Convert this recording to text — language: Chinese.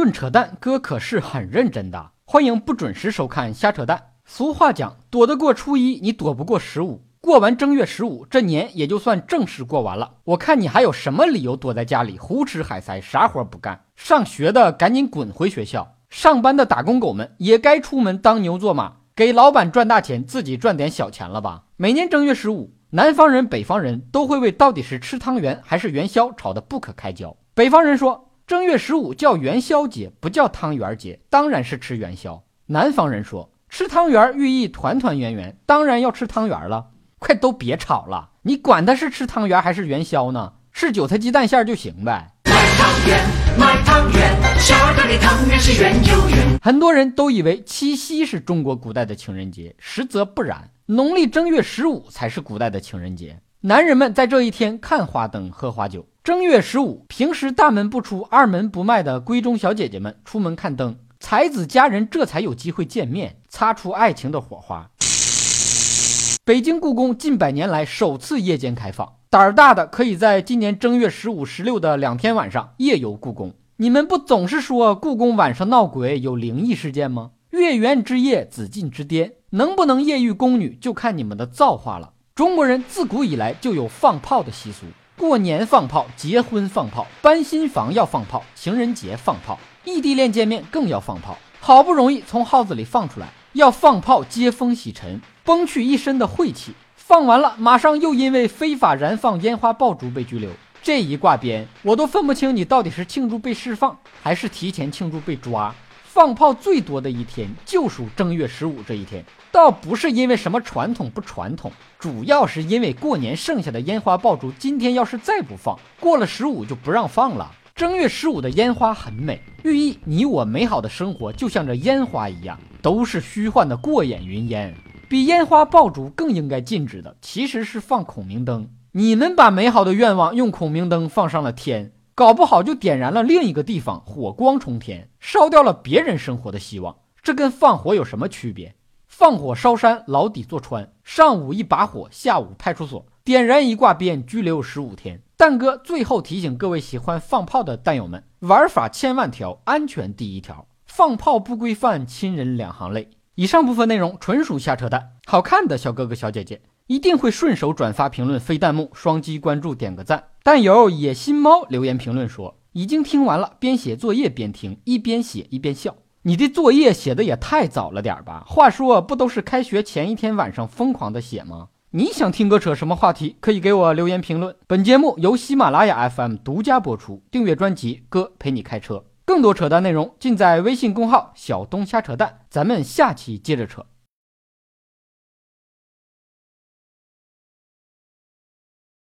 论扯淡，哥可是很认真的。欢迎不准时收看瞎扯淡。俗话讲，躲得过初一，你躲不过十五。过完正月十五，这年也就算正式过完了。我看你还有什么理由躲在家里胡吃海塞，啥活不干？上学的赶紧滚回学校，上班的打工狗们也该出门当牛做马，给老板赚大钱，自己赚点小钱了吧？每年正月十五，南方人、北方人都会为到底是吃汤圆还是元宵吵得不可开交。北方人说。正月十五叫元宵节，不叫汤圆节，当然是吃元宵。南方人说吃汤圆寓意团团圆圆，当然要吃汤圆了。快都别吵了，你管他是吃汤圆还是元宵呢？是韭菜鸡蛋馅就行呗。卖汤圆，卖汤圆，小的汤圆是圆又圆。很多人都以为七夕是中国古代的情人节，实则不然，农历正月十五才是古代的情人节。男人们在这一天看花灯、喝花酒。正月十五，平时大门不出、二门不迈的闺中小姐姐们出门看灯，才子佳人这才有机会见面，擦出爱情的火花。北京故宫近百年来首次夜间开放，胆儿大的可以在今年正月十五、十六的两天晚上夜游故宫。你们不总是说故宫晚上闹鬼、有灵异事件吗？月圆之夜，紫禁之巅，能不能夜遇宫女，就看你们的造化了。中国人自古以来就有放炮的习俗，过年放炮，结婚放炮，搬新房要放炮，情人节放炮，异地恋见面更要放炮。好不容易从号子里放出来，要放炮接风洗尘，崩去一身的晦气。放完了，马上又因为非法燃放烟花爆竹被拘留。这一挂鞭，我都分不清你到底是庆祝被释放，还是提前庆祝被抓。放炮最多的一天就属正月十五这一天，倒不是因为什么传统不传统，主要是因为过年剩下的烟花爆竹，今天要是再不放，过了十五就不让放了。正月十五的烟花很美，寓意你我美好的生活就像这烟花一样，都是虚幻的过眼云烟。比烟花爆竹更应该禁止的，其实是放孔明灯。你们把美好的愿望用孔明灯放上了天。搞不好就点燃了另一个地方，火光冲天，烧掉了别人生活的希望。这跟放火有什么区别？放火烧山，牢底坐穿。上午一把火，下午派出所。点燃一挂鞭，拘留十五天。蛋哥最后提醒各位喜欢放炮的蛋友们：玩法千万条，安全第一条。放炮不规范，亲人两行泪。以上部分内容纯属瞎扯淡。好看的小哥哥小姐姐一定会顺手转发、评论、飞弹幕、双击关注、点个赞。但有野心猫留言评论说，已经听完了，边写作业边听，一边写一边笑。你的作业写的也太早了点吧？话说，不都是开学前一天晚上疯狂的写吗？你想听哥扯什么话题？可以给我留言评论。本节目由喜马拉雅 FM 独家播出，订阅专辑哥陪你开车，更多扯淡内容尽在微信公号小东瞎扯淡。咱们下期接着扯。